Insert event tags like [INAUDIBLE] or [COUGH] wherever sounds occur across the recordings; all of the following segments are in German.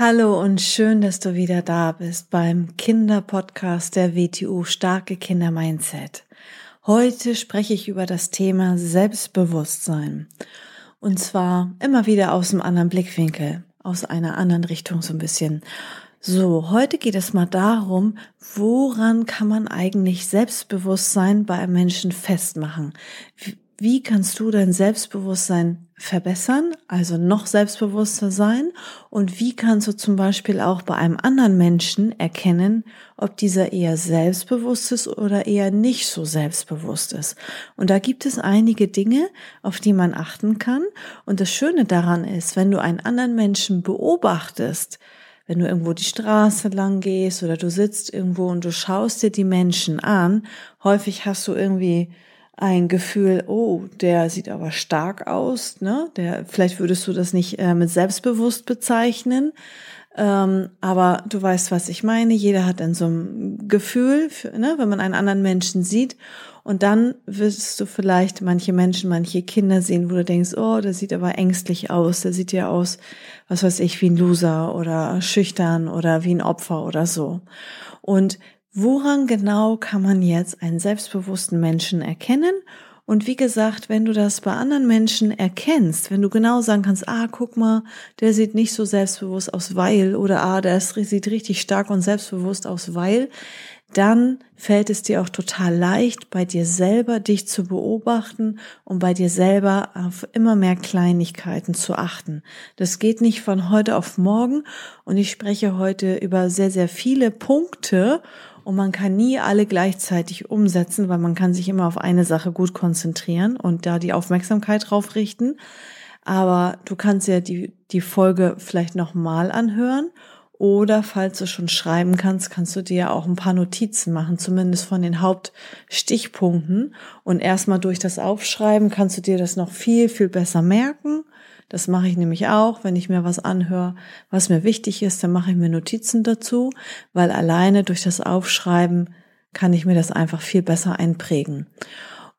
Hallo und schön, dass du wieder da bist beim Kinderpodcast der WTU Starke Kinder Mindset. Heute spreche ich über das Thema Selbstbewusstsein. Und zwar immer wieder aus einem anderen Blickwinkel, aus einer anderen Richtung so ein bisschen. So, heute geht es mal darum, woran kann man eigentlich Selbstbewusstsein bei einem Menschen festmachen? Wie kannst du dein Selbstbewusstsein verbessern, also noch selbstbewusster sein? Und wie kannst du zum Beispiel auch bei einem anderen Menschen erkennen, ob dieser eher selbstbewusst ist oder eher nicht so selbstbewusst ist? Und da gibt es einige Dinge, auf die man achten kann. Und das Schöne daran ist, wenn du einen anderen Menschen beobachtest, wenn du irgendwo die Straße lang gehst oder du sitzt irgendwo und du schaust dir die Menschen an, häufig hast du irgendwie ein Gefühl, oh, der sieht aber stark aus, ne? Der, vielleicht würdest du das nicht äh, mit selbstbewusst bezeichnen, ähm, aber du weißt, was ich meine. Jeder hat dann so ein Gefühl, für, ne, wenn man einen anderen Menschen sieht. Und dann wirst du vielleicht manche Menschen, manche Kinder sehen, wo du denkst, oh, der sieht aber ängstlich aus, der sieht ja aus, was weiß ich, wie ein Loser oder schüchtern oder wie ein Opfer oder so. Und Woran genau kann man jetzt einen selbstbewussten Menschen erkennen? Und wie gesagt, wenn du das bei anderen Menschen erkennst, wenn du genau sagen kannst, ah, guck mal, der sieht nicht so selbstbewusst aus, weil, oder ah, der sieht richtig stark und selbstbewusst aus, weil, dann fällt es dir auch total leicht, bei dir selber dich zu beobachten und bei dir selber auf immer mehr Kleinigkeiten zu achten. Das geht nicht von heute auf morgen und ich spreche heute über sehr, sehr viele Punkte und man kann nie alle gleichzeitig umsetzen, weil man kann sich immer auf eine Sache gut konzentrieren und da die Aufmerksamkeit drauf richten. Aber du kannst ja die, die Folge vielleicht nochmal anhören oder falls du schon schreiben kannst, kannst du dir auch ein paar Notizen machen, zumindest von den Hauptstichpunkten. Und erstmal durch das Aufschreiben kannst du dir das noch viel, viel besser merken das mache ich nämlich auch, wenn ich mir was anhöre, was mir wichtig ist, dann mache ich mir Notizen dazu, weil alleine durch das Aufschreiben kann ich mir das einfach viel besser einprägen.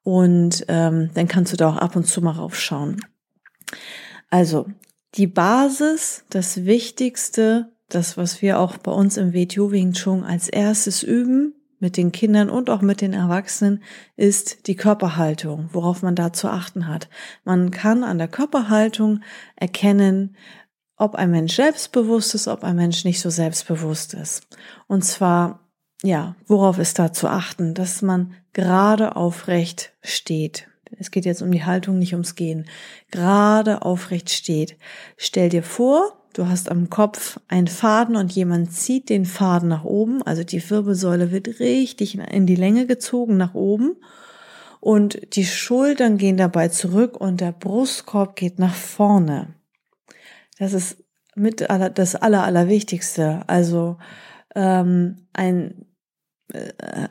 Und ähm, dann kannst du da auch ab und zu mal raufschauen. Also die Basis, das Wichtigste, das, was wir auch bei uns im WTO Wing Chun als erstes üben, mit den Kindern und auch mit den Erwachsenen ist die Körperhaltung, worauf man da zu achten hat. Man kann an der Körperhaltung erkennen, ob ein Mensch selbstbewusst ist, ob ein Mensch nicht so selbstbewusst ist. Und zwar, ja, worauf ist da zu achten? Dass man gerade aufrecht steht. Es geht jetzt um die Haltung, nicht ums Gehen. Gerade aufrecht steht. Stell dir vor, Du hast am Kopf einen Faden und jemand zieht den Faden nach oben. Also die Wirbelsäule wird richtig in die Länge gezogen nach oben. Und die Schultern gehen dabei zurück und der Brustkorb geht nach vorne. Das ist mit das aller, allerwichtigste. Also ähm, ein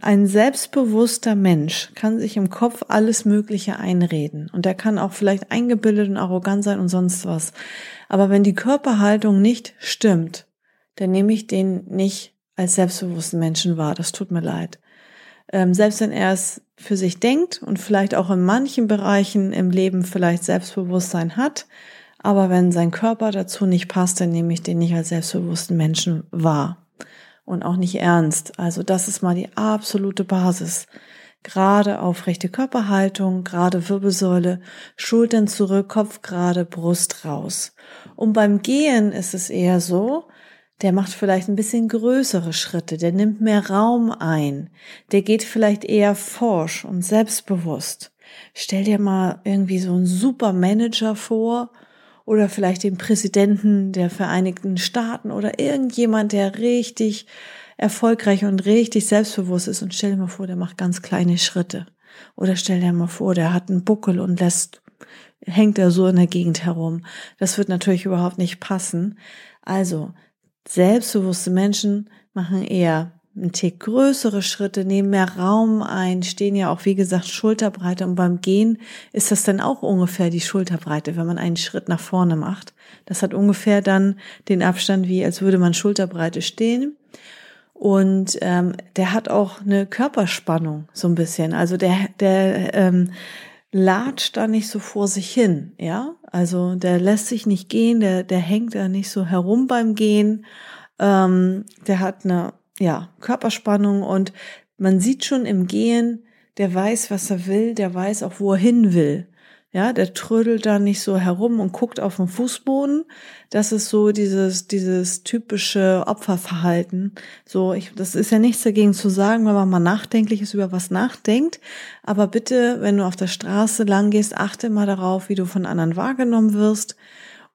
ein selbstbewusster Mensch kann sich im Kopf alles Mögliche einreden und der kann auch vielleicht eingebildet und arrogant sein und sonst was. Aber wenn die Körperhaltung nicht stimmt, dann nehme ich den nicht als selbstbewussten Menschen wahr. Das tut mir leid. Ähm, selbst wenn er es für sich denkt und vielleicht auch in manchen Bereichen im Leben vielleicht Selbstbewusstsein hat, aber wenn sein Körper dazu nicht passt, dann nehme ich den nicht als selbstbewussten Menschen wahr und auch nicht ernst. Also das ist mal die absolute Basis. Gerade aufrechte Körperhaltung, gerade Wirbelsäule, Schultern zurück, Kopf gerade, Brust raus. Und beim Gehen ist es eher so, der macht vielleicht ein bisschen größere Schritte, der nimmt mehr Raum ein, der geht vielleicht eher forsch und selbstbewusst. Stell dir mal irgendwie so einen Supermanager vor, oder vielleicht den Präsidenten der Vereinigten Staaten oder irgendjemand, der richtig erfolgreich und richtig selbstbewusst ist und stell dir mal vor, der macht ganz kleine Schritte. Oder stell dir mal vor, der hat einen Buckel und lässt, hängt er so in der Gegend herum. Das wird natürlich überhaupt nicht passen. Also, Selbstbewusste Menschen machen eher einen Tick größere Schritte, nehmen mehr Raum ein, stehen ja auch, wie gesagt, Schulterbreite und beim Gehen ist das dann auch ungefähr die Schulterbreite, wenn man einen Schritt nach vorne macht. Das hat ungefähr dann den Abstand, wie als würde man Schulterbreite stehen. Und ähm, der hat auch eine Körperspannung so ein bisschen. Also der, der ähm, latscht da nicht so vor sich hin, ja. Also der lässt sich nicht gehen, der, der hängt da nicht so herum beim Gehen. Ähm, der hat eine ja, Körperspannung und man sieht schon im Gehen, der weiß, was er will, der weiß auch, wo er hin will. Ja, der trödelt da nicht so herum und guckt auf den Fußboden. Das ist so dieses, dieses typische Opferverhalten. So, ich, das ist ja nichts dagegen zu sagen, wenn man mal nachdenklich ist, über was nachdenkt. Aber bitte, wenn du auf der Straße lang gehst, achte mal darauf, wie du von anderen wahrgenommen wirst.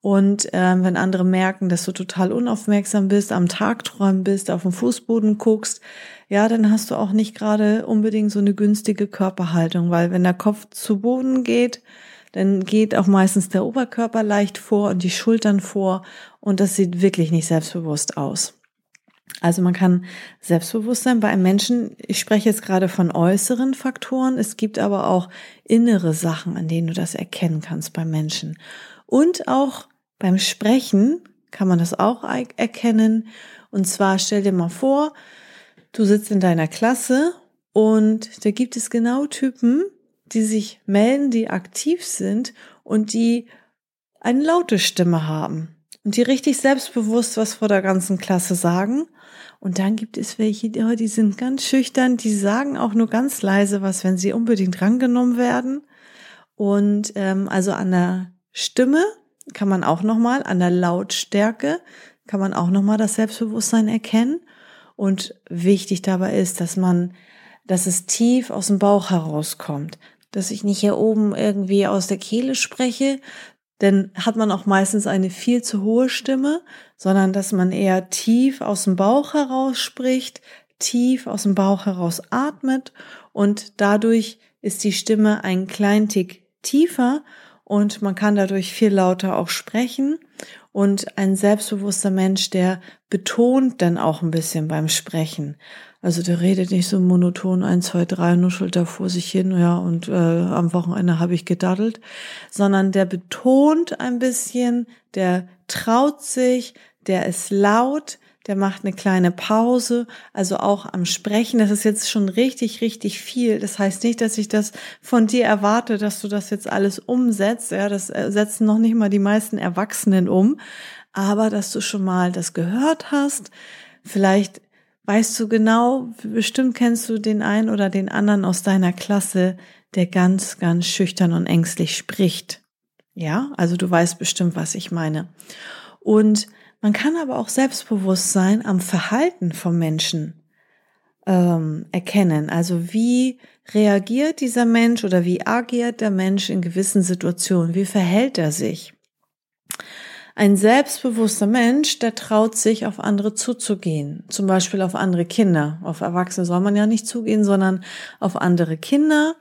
Und ähm, wenn andere merken, dass du total unaufmerksam bist, am Tagträumen bist, auf den Fußboden guckst, ja, dann hast du auch nicht gerade unbedingt so eine günstige Körperhaltung, weil wenn der Kopf zu Boden geht, dann geht auch meistens der Oberkörper leicht vor und die Schultern vor und das sieht wirklich nicht selbstbewusst aus. Also man kann Selbstbewusstsein bei einem Menschen, ich spreche jetzt gerade von äußeren Faktoren, es gibt aber auch innere Sachen, an denen du das erkennen kannst beim Menschen. Und auch beim Sprechen kann man das auch erkennen. Und zwar stell dir mal vor, du sitzt in deiner Klasse und da gibt es genau Typen, die sich melden, die aktiv sind und die eine laute Stimme haben und die richtig selbstbewusst was vor der ganzen Klasse sagen. Und dann gibt es welche, die sind ganz schüchtern, die sagen auch nur ganz leise was, wenn sie unbedingt rangenommen werden. Und ähm, also an der Stimme kann man auch nochmal, an der Lautstärke kann man auch nochmal das Selbstbewusstsein erkennen. Und wichtig dabei ist, dass man, dass es tief aus dem Bauch herauskommt. Dass ich nicht hier oben irgendwie aus der Kehle spreche, denn hat man auch meistens eine viel zu hohe Stimme, sondern dass man eher tief aus dem Bauch heraus spricht, tief aus dem Bauch heraus atmet und dadurch ist die Stimme ein klein Tick tiefer und man kann dadurch viel lauter auch sprechen und ein selbstbewusster Mensch, der betont dann auch ein bisschen beim Sprechen. Also der redet nicht so monoton ein, zwei, drei, nuschelt da vor sich hin, ja, und äh, am Wochenende habe ich gedaddelt, sondern der betont ein bisschen, der traut sich, der ist laut, der macht eine kleine Pause, also auch am Sprechen. Das ist jetzt schon richtig, richtig viel. Das heißt nicht, dass ich das von dir erwarte, dass du das jetzt alles umsetzt. Ja, das äh, setzen noch nicht mal die meisten Erwachsenen um. Aber dass du schon mal das gehört hast, vielleicht weißt du genau, bestimmt kennst du den einen oder den anderen aus deiner Klasse, der ganz, ganz schüchtern und ängstlich spricht. Ja, also du weißt bestimmt, was ich meine. Und man kann aber auch Selbstbewusstsein am Verhalten vom Menschen ähm, erkennen. Also wie reagiert dieser Mensch oder wie agiert der Mensch in gewissen Situationen? Wie verhält er sich? Ein selbstbewusster Mensch, der traut sich, auf andere zuzugehen. Zum Beispiel auf andere Kinder. Auf Erwachsene soll man ja nicht zugehen, sondern auf andere Kinder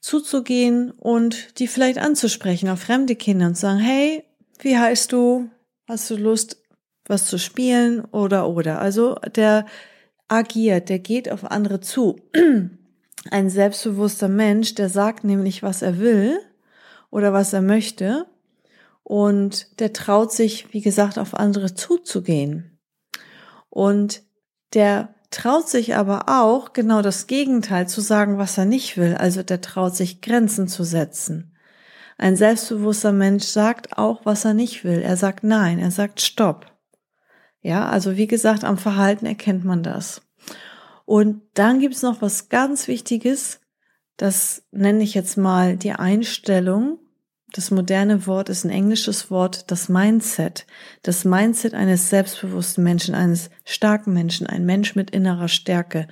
zuzugehen und die vielleicht anzusprechen, auf fremde Kinder und sagen, hey, wie heißt du? Hast du Lust, was zu spielen oder oder? Also der agiert, der geht auf andere zu. [CLEARS THROAT] Ein selbstbewusster Mensch, der sagt nämlich, was er will oder was er möchte und der traut sich, wie gesagt, auf andere zuzugehen. Und der traut sich aber auch genau das Gegenteil zu sagen, was er nicht will. Also der traut sich Grenzen zu setzen. Ein selbstbewusster Mensch sagt auch, was er nicht will. Er sagt nein, er sagt stopp. Ja, also wie gesagt, am Verhalten erkennt man das. Und dann gibt's noch was ganz Wichtiges, das nenne ich jetzt mal die Einstellung. Das moderne Wort ist ein englisches Wort, das Mindset. Das Mindset eines selbstbewussten Menschen, eines starken Menschen, ein Mensch mit innerer Stärke.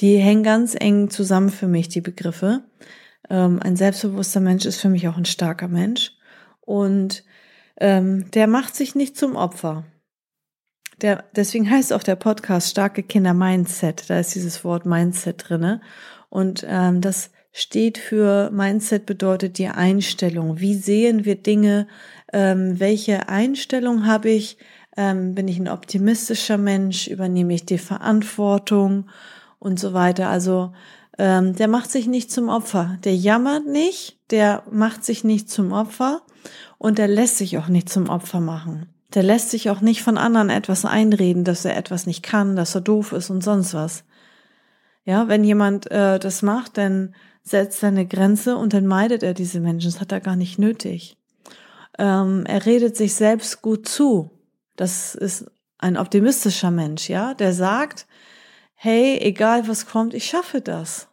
Die hängen ganz eng zusammen für mich, die Begriffe. Ähm, ein selbstbewusster Mensch ist für mich auch ein starker Mensch. Und ähm, der macht sich nicht zum Opfer. Der, deswegen heißt auch der Podcast Starke Kinder Mindset. Da ist dieses Wort Mindset drinne. Und ähm, das steht für Mindset bedeutet die Einstellung. Wie sehen wir Dinge? Ähm, welche Einstellung habe ich? Ähm, bin ich ein optimistischer Mensch? Übernehme ich die Verantwortung und so weiter? Also ähm, der macht sich nicht zum Opfer. Der jammert nicht, der macht sich nicht zum Opfer und der lässt sich auch nicht zum Opfer machen. Der lässt sich auch nicht von anderen etwas einreden, dass er etwas nicht kann, dass er doof ist und sonst was. Ja, wenn jemand äh, das macht, dann setzt er eine Grenze und dann meidet er diese Menschen. Das hat er gar nicht nötig. Ähm, er redet sich selbst gut zu. Das ist ein optimistischer Mensch, ja, der sagt, hey, egal was kommt, ich schaffe das.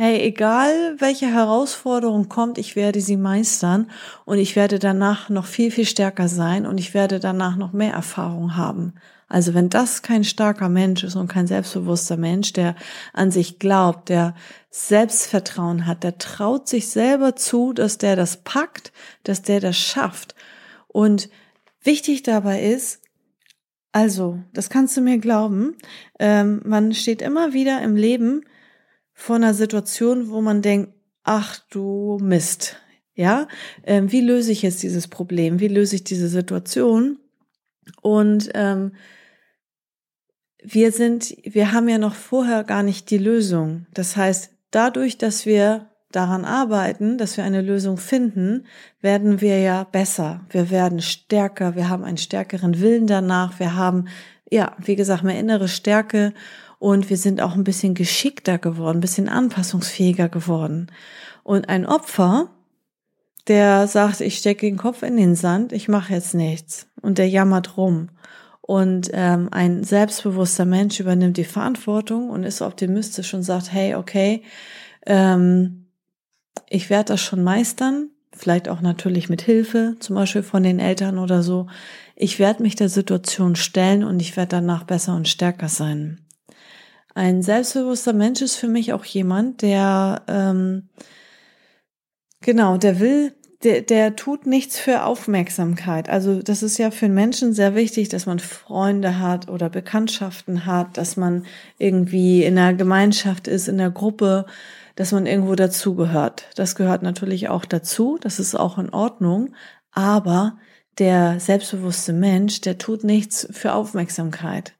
Hey, egal welche Herausforderung kommt, ich werde sie meistern und ich werde danach noch viel, viel stärker sein und ich werde danach noch mehr Erfahrung haben. Also wenn das kein starker Mensch ist und kein selbstbewusster Mensch, der an sich glaubt, der Selbstvertrauen hat, der traut sich selber zu, dass der das packt, dass der das schafft. Und wichtig dabei ist, also, das kannst du mir glauben, ähm, man steht immer wieder im Leben vor einer Situation, wo man denkt, ach du Mist, ja, ähm, wie löse ich jetzt dieses Problem? Wie löse ich diese Situation? Und ähm, wir sind, wir haben ja noch vorher gar nicht die Lösung. Das heißt, dadurch, dass wir daran arbeiten, dass wir eine Lösung finden, werden wir ja besser. Wir werden stärker. Wir haben einen stärkeren Willen danach. Wir haben, ja, wie gesagt, mehr innere Stärke und wir sind auch ein bisschen geschickter geworden, ein bisschen anpassungsfähiger geworden. Und ein Opfer, der sagt, ich stecke den Kopf in den Sand, ich mache jetzt nichts und der jammert rum. Und ähm, ein selbstbewusster Mensch übernimmt die Verantwortung und ist optimistisch und sagt, hey, okay, ähm, ich werde das schon meistern, vielleicht auch natürlich mit Hilfe, zum Beispiel von den Eltern oder so. Ich werde mich der Situation stellen und ich werde danach besser und stärker sein. Ein selbstbewusster Mensch ist für mich auch jemand, der ähm, genau, der will, der, der tut nichts für Aufmerksamkeit. Also das ist ja für einen Menschen sehr wichtig, dass man Freunde hat oder Bekanntschaften hat, dass man irgendwie in einer Gemeinschaft ist, in der Gruppe, dass man irgendwo dazugehört. Das gehört natürlich auch dazu, das ist auch in Ordnung, aber der selbstbewusste Mensch, der tut nichts für Aufmerksamkeit.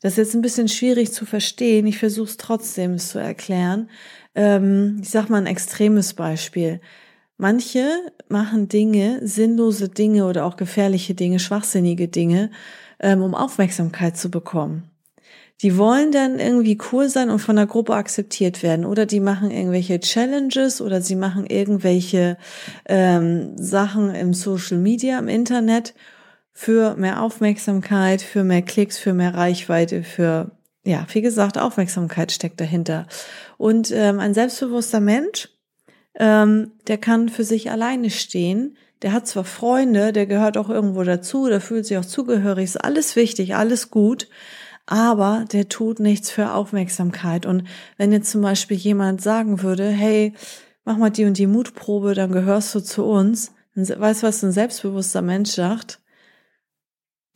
Das ist jetzt ein bisschen schwierig zu verstehen. Ich versuche es trotzdem zu erklären. Ähm, ich sage mal ein extremes Beispiel. Manche machen Dinge, sinnlose Dinge oder auch gefährliche Dinge, schwachsinnige Dinge, ähm, um Aufmerksamkeit zu bekommen. Die wollen dann irgendwie cool sein und von der Gruppe akzeptiert werden. Oder die machen irgendwelche Challenges oder sie machen irgendwelche ähm, Sachen im Social Media, im Internet für mehr Aufmerksamkeit, für mehr Klicks, für mehr Reichweite, für, ja, wie gesagt, Aufmerksamkeit steckt dahinter. Und ähm, ein selbstbewusster Mensch, ähm, der kann für sich alleine stehen. Der hat zwar Freunde, der gehört auch irgendwo dazu, der fühlt sich auch zugehörig, ist alles wichtig, alles gut, aber der tut nichts für Aufmerksamkeit. Und wenn jetzt zum Beispiel jemand sagen würde, hey, mach mal die und die Mutprobe, dann gehörst du zu uns, dann weißt du, was ein selbstbewusster Mensch sagt?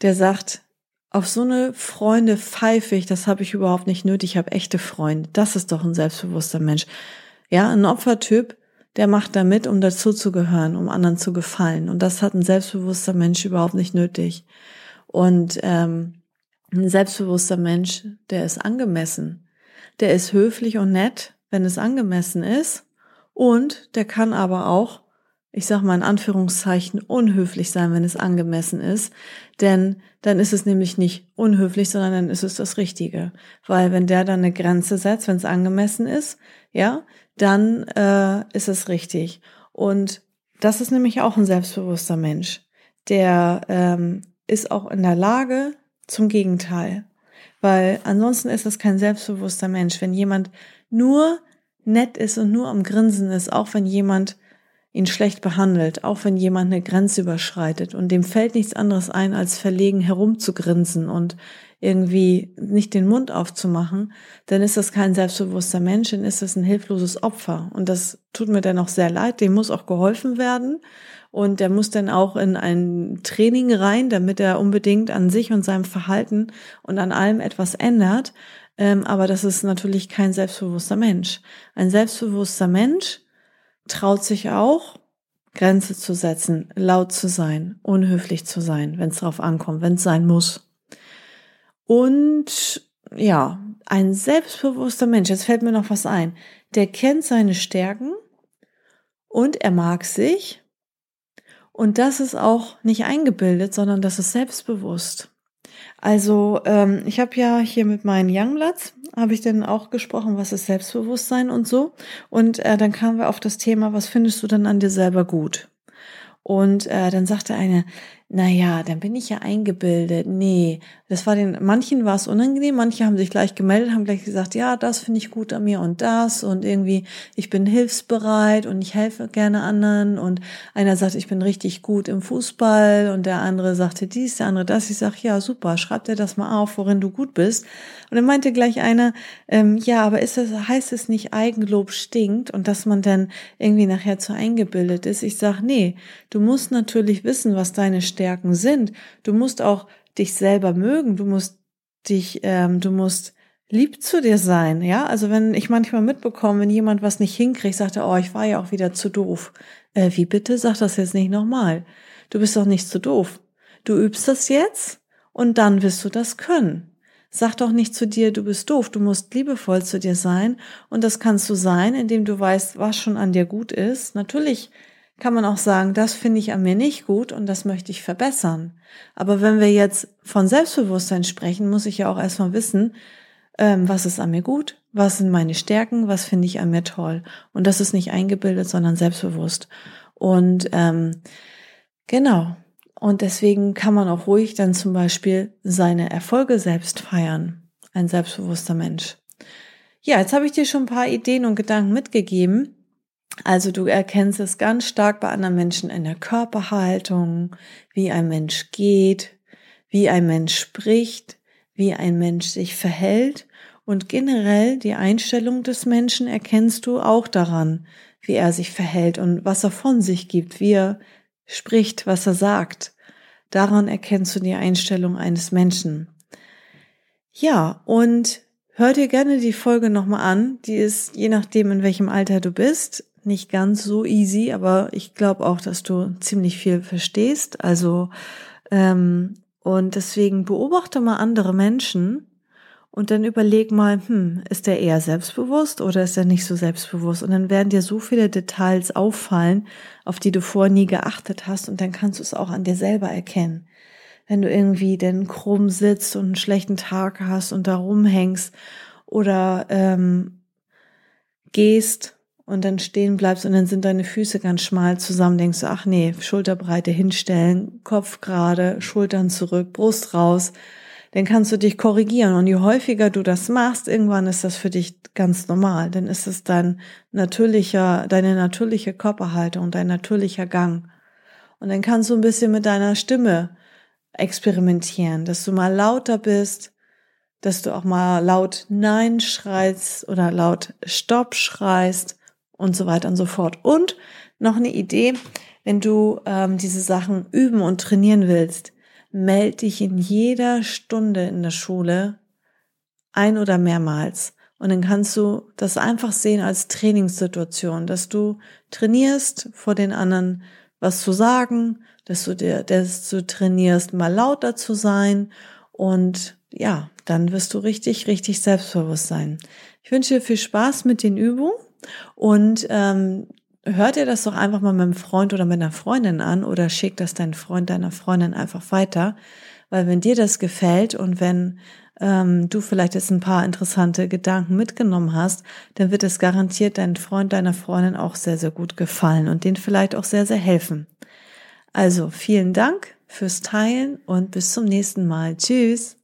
Der sagt, auf so eine Freunde pfeife ich, das habe ich überhaupt nicht nötig, ich habe echte Freunde. Das ist doch ein selbstbewusster Mensch. Ja, ein Opfertyp, der macht da mit, um dazuzugehören, um anderen zu gefallen. Und das hat ein selbstbewusster Mensch überhaupt nicht nötig. Und ähm, ein selbstbewusster Mensch, der ist angemessen. Der ist höflich und nett, wenn es angemessen ist. Und der kann aber auch ich sag mal in Anführungszeichen, unhöflich sein, wenn es angemessen ist. Denn dann ist es nämlich nicht unhöflich, sondern dann ist es das Richtige. Weil wenn der dann eine Grenze setzt, wenn es angemessen ist, ja, dann äh, ist es richtig. Und das ist nämlich auch ein selbstbewusster Mensch. Der ähm, ist auch in der Lage zum Gegenteil. Weil ansonsten ist es kein selbstbewusster Mensch. Wenn jemand nur nett ist und nur am Grinsen ist, auch wenn jemand ihn schlecht behandelt, auch wenn jemand eine Grenze überschreitet und dem fällt nichts anderes ein, als verlegen herumzugrinsen und irgendwie nicht den Mund aufzumachen, dann ist das kein selbstbewusster Mensch, dann ist das ein hilfloses Opfer. Und das tut mir dann auch sehr leid, dem muss auch geholfen werden. Und der muss dann auch in ein Training rein, damit er unbedingt an sich und seinem Verhalten und an allem etwas ändert. Ähm, aber das ist natürlich kein selbstbewusster Mensch. Ein selbstbewusster Mensch traut sich auch, Grenze zu setzen, laut zu sein, unhöflich zu sein, wenn es darauf ankommt, wenn es sein muss. Und ja, ein selbstbewusster Mensch, jetzt fällt mir noch was ein, der kennt seine Stärken und er mag sich. Und das ist auch nicht eingebildet, sondern das ist selbstbewusst. Also ähm, ich habe ja hier mit meinen Youngbloods, habe ich dann auch gesprochen, was ist Selbstbewusstsein und so. Und äh, dann kamen wir auf das Thema, was findest du denn an dir selber gut? Und äh, dann sagte eine, na ja, dann bin ich ja eingebildet. Nee, das war den, manchen war es unangenehm, manche haben sich gleich gemeldet, haben gleich gesagt, ja, das finde ich gut an mir und das und irgendwie, ich bin hilfsbereit und ich helfe gerne anderen und einer sagt, ich bin richtig gut im Fußball und der andere sagte dies, der andere das. Ich sag, ja, super, schreib dir das mal auf, worin du gut bist. Und dann meinte gleich einer, ähm, ja, aber ist das, heißt es nicht, Eigenlob stinkt und dass man dann irgendwie nachher zu eingebildet ist? Ich sag, nee, du musst natürlich wissen, was deine Stärken sind. Du musst auch dich selber mögen. Du musst dich, ähm, du musst lieb zu dir sein. Ja, also wenn ich manchmal mitbekomme, wenn jemand was nicht hinkriegt, sagt er, oh, ich war ja auch wieder zu doof. Äh, wie bitte? Sag das jetzt nicht nochmal. Du bist doch nicht zu doof. Du übst das jetzt und dann wirst du das können. Sag doch nicht zu dir, du bist doof, du musst liebevoll zu dir sein und das kannst du sein, indem du weißt, was schon an dir gut ist. Natürlich kann man auch sagen, das finde ich an mir nicht gut und das möchte ich verbessern. Aber wenn wir jetzt von Selbstbewusstsein sprechen, muss ich ja auch erstmal wissen, ähm, was ist an mir gut, was sind meine Stärken, was finde ich an mir toll. Und das ist nicht eingebildet, sondern selbstbewusst. Und ähm, genau. Und deswegen kann man auch ruhig dann zum Beispiel seine Erfolge selbst feiern. Ein selbstbewusster Mensch. Ja, jetzt habe ich dir schon ein paar Ideen und Gedanken mitgegeben. Also du erkennst es ganz stark bei anderen Menschen in der Körperhaltung, wie ein Mensch geht, wie ein Mensch spricht, wie ein Mensch sich verhält und generell die Einstellung des Menschen erkennst du auch daran, wie er sich verhält und was er von sich gibt, wie er spricht, was er sagt. Daran erkennst du die Einstellung eines Menschen. Ja, und hör dir gerne die Folge nochmal an. Die ist, je nachdem, in welchem Alter du bist, nicht ganz so easy, aber ich glaube auch, dass du ziemlich viel verstehst. Also ähm, und deswegen beobachte mal andere Menschen und dann überleg mal, hm, ist der eher selbstbewusst oder ist er nicht so selbstbewusst? Und dann werden dir so viele Details auffallen, auf die du vorher nie geachtet hast und dann kannst du es auch an dir selber erkennen. Wenn du irgendwie denn krumm sitzt und einen schlechten Tag hast und da rumhängst oder ähm, gehst und dann stehen bleibst und dann sind deine Füße ganz schmal zusammen, denkst du, ach nee, Schulterbreite hinstellen, Kopf gerade, Schultern zurück, Brust raus, dann kannst du dich korrigieren. Und je häufiger du das machst, irgendwann ist das für dich ganz normal. Dann ist es dein natürlicher, deine natürliche Körperhaltung, dein natürlicher Gang. Und dann kannst du ein bisschen mit deiner Stimme experimentieren, dass du mal lauter bist, dass du auch mal laut Nein schreist oder laut Stopp schreist und so weiter und so fort. Und noch eine Idee, wenn du ähm, diese Sachen üben und trainieren willst, melde dich in jeder Stunde in der Schule ein oder mehrmals. Und dann kannst du das einfach sehen als Trainingssituation, dass du trainierst vor den anderen was zu sagen, dass du dir, dass du trainierst, mal lauter zu sein und ja, dann wirst du richtig, richtig selbstbewusst sein. Ich wünsche dir viel Spaß mit den Übungen und ähm, hört dir das doch einfach mal mit einem Freund oder mit einer Freundin an oder schick das deinen Freund, deiner Freundin einfach weiter. Weil wenn dir das gefällt und wenn ähm, du vielleicht jetzt ein paar interessante Gedanken mitgenommen hast, dann wird es garantiert deinen Freund, deiner Freundin auch sehr, sehr gut gefallen und denen vielleicht auch sehr, sehr helfen. Also vielen Dank fürs Teilen und bis zum nächsten Mal. Tschüss.